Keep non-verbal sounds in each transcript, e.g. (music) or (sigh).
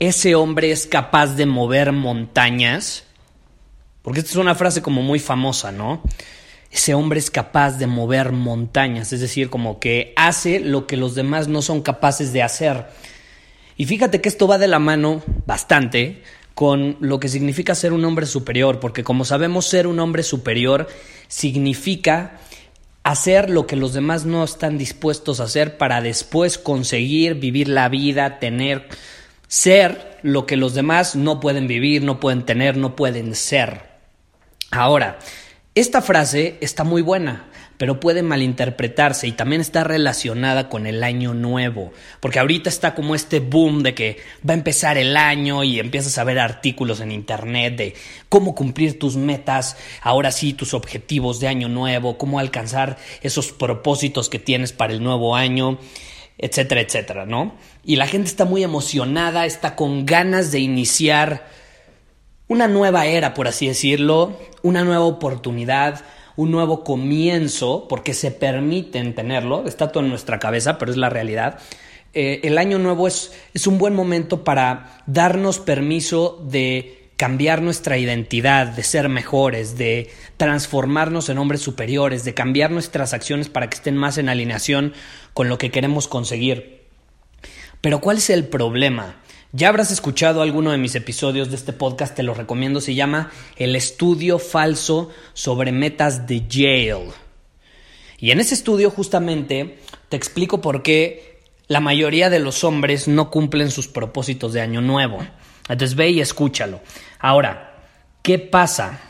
ese hombre es capaz de mover montañas? Porque esta es una frase como muy famosa, ¿no? Ese hombre es capaz de mover montañas, es decir, como que hace lo que los demás no son capaces de hacer. Y fíjate que esto va de la mano bastante con lo que significa ser un hombre superior, porque como sabemos ser un hombre superior significa hacer lo que los demás no están dispuestos a hacer para después conseguir vivir la vida, tener, ser lo que los demás no pueden vivir, no pueden tener, no pueden ser. Ahora, esta frase está muy buena, pero puede malinterpretarse y también está relacionada con el año nuevo, porque ahorita está como este boom de que va a empezar el año y empiezas a ver artículos en internet de cómo cumplir tus metas, ahora sí tus objetivos de año nuevo, cómo alcanzar esos propósitos que tienes para el nuevo año, etcétera, etcétera, ¿no? Y la gente está muy emocionada, está con ganas de iniciar una nueva era, por así decirlo, una nueva oportunidad, un nuevo comienzo, porque se permiten tenerlo, está todo en nuestra cabeza, pero es la realidad. Eh, el año nuevo es, es un buen momento para darnos permiso de cambiar nuestra identidad, de ser mejores, de transformarnos en hombres superiores, de cambiar nuestras acciones para que estén más en alineación con lo que queremos conseguir. Pero ¿cuál es el problema? Ya habrás escuchado alguno de mis episodios de este podcast, te lo recomiendo, se llama El estudio falso sobre metas de Yale. Y en ese estudio justamente te explico por qué la mayoría de los hombres no cumplen sus propósitos de año nuevo. Entonces ve y escúchalo. Ahora, ¿qué pasa?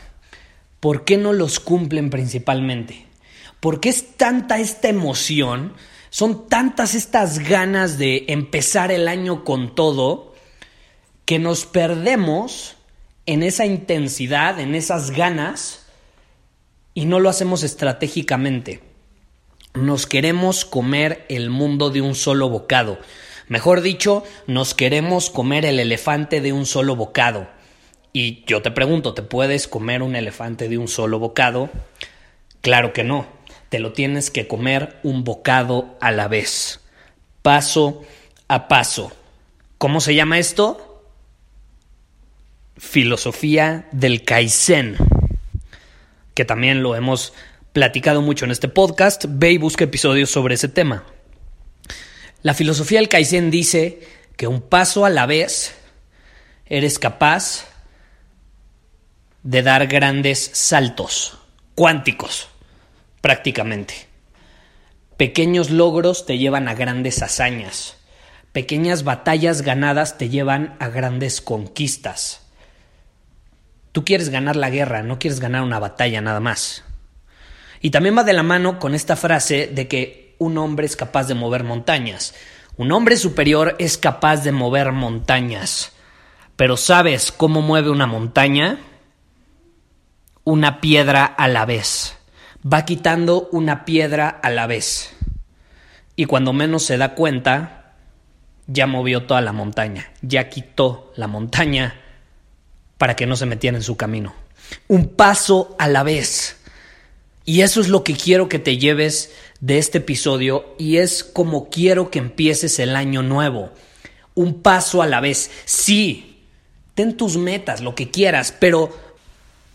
¿Por qué no los cumplen principalmente? ¿Por qué es tanta esta emoción? Son tantas estas ganas de empezar el año con todo que nos perdemos en esa intensidad, en esas ganas, y no lo hacemos estratégicamente. Nos queremos comer el mundo de un solo bocado. Mejor dicho, nos queremos comer el elefante de un solo bocado. Y yo te pregunto, ¿te puedes comer un elefante de un solo bocado? Claro que no. Te lo tienes que comer un bocado a la vez. Paso a paso. ¿Cómo se llama esto? filosofía del Kaizen, que también lo hemos platicado mucho en este podcast. Ve y busca episodios sobre ese tema. La filosofía del Kaizen dice que un paso a la vez eres capaz de dar grandes saltos cuánticos, prácticamente. Pequeños logros te llevan a grandes hazañas. Pequeñas batallas ganadas te llevan a grandes conquistas. Tú quieres ganar la guerra, no quieres ganar una batalla nada más. Y también va de la mano con esta frase de que un hombre es capaz de mover montañas. Un hombre superior es capaz de mover montañas. Pero ¿sabes cómo mueve una montaña? Una piedra a la vez. Va quitando una piedra a la vez. Y cuando menos se da cuenta, ya movió toda la montaña. Ya quitó la montaña para que no se metieran en su camino. Un paso a la vez. Y eso es lo que quiero que te lleves de este episodio y es como quiero que empieces el año nuevo. Un paso a la vez. Sí, ten tus metas, lo que quieras, pero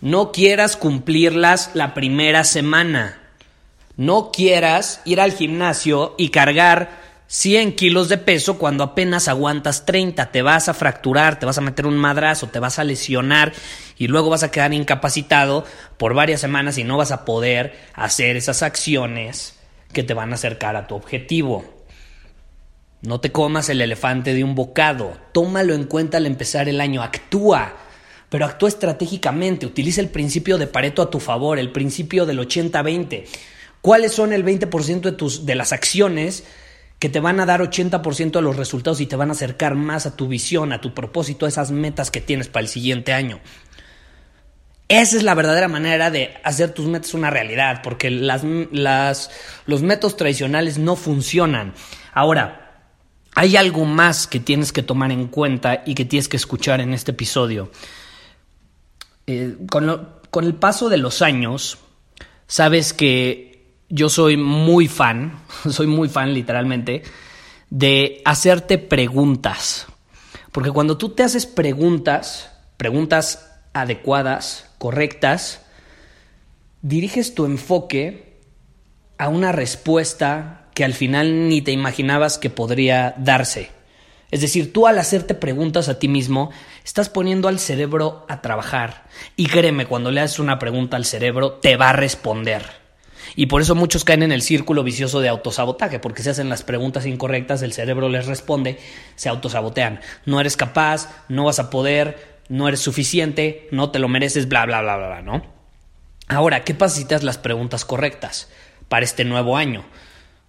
no quieras cumplirlas la primera semana. No quieras ir al gimnasio y cargar 100 kilos de peso cuando apenas aguantas 30. Te vas a fracturar, te vas a meter un madrazo, te vas a lesionar y luego vas a quedar incapacitado por varias semanas y no vas a poder hacer esas acciones que te van a acercar a tu objetivo. No te comas el elefante de un bocado. Tómalo en cuenta al empezar el año. Actúa. Pero actúa estratégicamente. Utiliza el principio de Pareto a tu favor, el principio del 80-20. ¿Cuáles son el 20% de, tus, de las acciones que te van a dar 80% de los resultados y te van a acercar más a tu visión, a tu propósito, a esas metas que tienes para el siguiente año. Esa es la verdadera manera de hacer tus metas una realidad, porque las, los métodos tradicionales no funcionan. Ahora, hay algo más que tienes que tomar en cuenta y que tienes que escuchar en este episodio. Eh, con, con el paso de los años, sabes que yo soy muy fan, (laughs) soy muy fan literalmente, de hacerte preguntas. Porque cuando tú te haces preguntas, preguntas adecuadas, correctas, diriges tu enfoque a una respuesta que al final ni te imaginabas que podría darse. Es decir, tú al hacerte preguntas a ti mismo, estás poniendo al cerebro a trabajar. Y créeme, cuando le haces una pregunta al cerebro, te va a responder. Y por eso muchos caen en el círculo vicioso de autosabotaje, porque se hacen las preguntas incorrectas, el cerebro les responde, se autosabotean. No eres capaz, no vas a poder, no eres suficiente, no te lo mereces, bla, bla, bla, bla, bla, ¿no? Ahora, ¿qué pasa si te das las preguntas correctas para este nuevo año?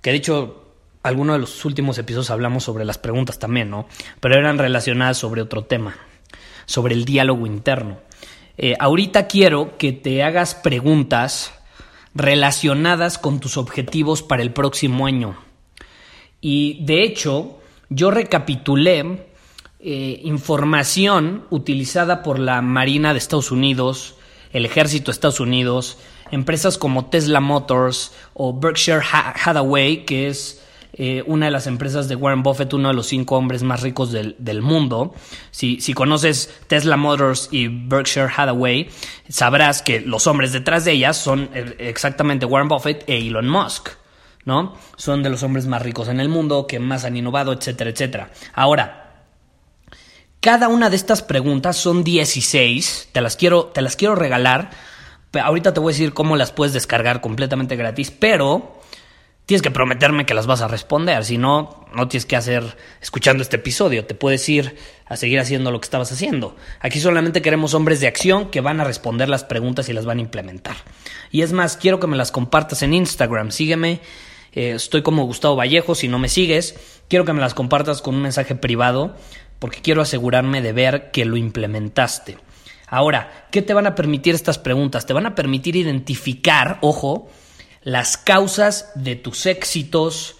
Que de hecho, alguno de los últimos episodios hablamos sobre las preguntas también, ¿no? Pero eran relacionadas sobre otro tema, sobre el diálogo interno. Eh, ahorita quiero que te hagas preguntas relacionadas con tus objetivos para el próximo año. Y de hecho, yo recapitulé eh, información utilizada por la Marina de Estados Unidos, el Ejército de Estados Unidos, empresas como Tesla Motors o Berkshire Hathaway, que es eh, una de las empresas de Warren Buffett, uno de los cinco hombres más ricos del, mundo. Si, si, conoces Tesla Motors y Berkshire Hathaway, sabrás que los hombres detrás de ellas son eh, exactamente Warren Buffett e Elon Musk. ¿no? Son de los hombres más ricos en el mundo, que más han innovado, etcétera, etcétera. Ahora, cada una de estas preguntas son 16, te las quiero, te las quiero regalar. Ahorita te voy a decir cómo las puedes descargar completamente gratis, pero tienes que prometerme que las vas a responder, si no, no tienes que hacer escuchando este episodio, te puedes ir a seguir haciendo lo que estabas haciendo. Aquí solamente queremos hombres de acción que van a responder las preguntas y las van a implementar. Y es más, quiero que me las compartas en Instagram, sígueme, eh, estoy como Gustavo Vallejo, si no me sigues, quiero que me las compartas con un mensaje privado, porque quiero asegurarme de ver que lo implementaste. Ahora, ¿qué te van a permitir estas preguntas? Te van a permitir identificar, ojo, las causas de tus éxitos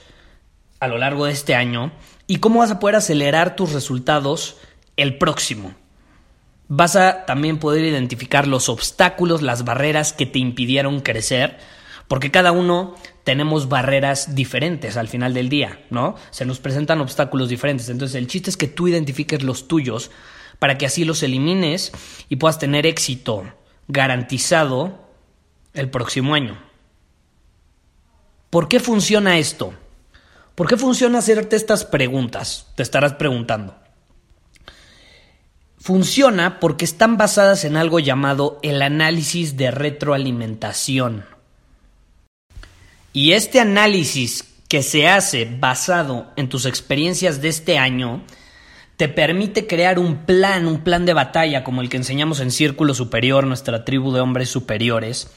a lo largo de este año y cómo vas a poder acelerar tus resultados el próximo. Vas a también poder identificar los obstáculos, las barreras que te impidieron crecer, porque cada uno tenemos barreras diferentes al final del día, ¿no? Se nos presentan obstáculos diferentes. Entonces el chiste es que tú identifiques los tuyos para que así los elimines y puedas tener éxito garantizado el próximo año. ¿Por qué funciona esto? ¿Por qué funciona hacerte estas preguntas? Te estarás preguntando. Funciona porque están basadas en algo llamado el análisis de retroalimentación. Y este análisis que se hace basado en tus experiencias de este año te permite crear un plan, un plan de batalla como el que enseñamos en Círculo Superior, nuestra tribu de hombres superiores.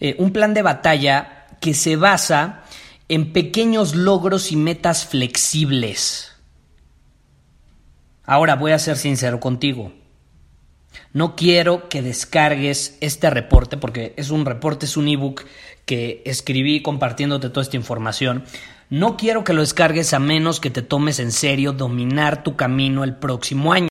Eh, un plan de batalla que se basa en pequeños logros y metas flexibles. Ahora voy a ser sincero contigo. No quiero que descargues este reporte porque es un reporte, es un ebook que escribí compartiéndote toda esta información. No quiero que lo descargues a menos que te tomes en serio dominar tu camino el próximo año.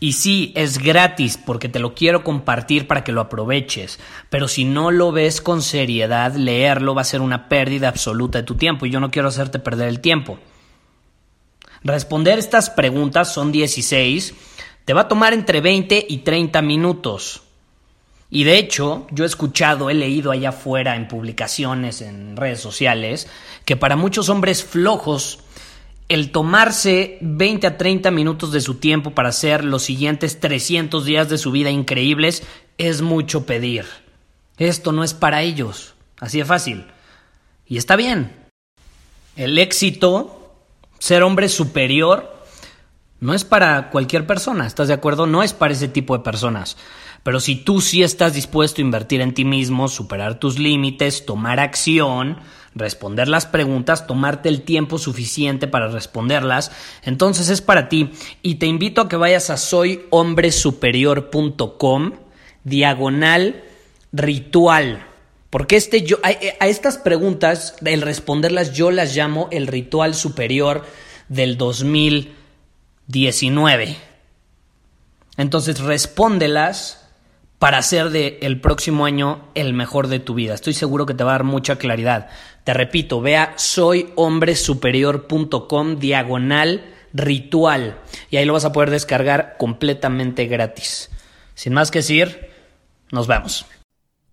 Y sí, es gratis porque te lo quiero compartir para que lo aproveches, pero si no lo ves con seriedad, leerlo va a ser una pérdida absoluta de tu tiempo y yo no quiero hacerte perder el tiempo. Responder estas preguntas son 16, te va a tomar entre 20 y 30 minutos. Y de hecho, yo he escuchado, he leído allá afuera en publicaciones, en redes sociales, que para muchos hombres flojos, el tomarse 20 a 30 minutos de su tiempo para hacer los siguientes 300 días de su vida increíbles es mucho pedir. Esto no es para ellos. Así de fácil. Y está bien. El éxito, ser hombre superior, no es para cualquier persona, ¿estás de acuerdo? No es para ese tipo de personas. Pero si tú sí estás dispuesto a invertir en ti mismo, superar tus límites, tomar acción, responder las preguntas, tomarte el tiempo suficiente para responderlas, entonces es para ti. Y te invito a que vayas a soyhombresuperior.com, diagonal ritual. Porque este yo, a, estas preguntas, el responderlas, yo las llamo el ritual superior del 2019. Entonces respóndelas para hacer de el próximo año el mejor de tu vida. Estoy seguro que te va a dar mucha claridad. Te repito, ve a soyhombresuperior.com diagonal ritual y ahí lo vas a poder descargar completamente gratis. Sin más que decir, nos vemos.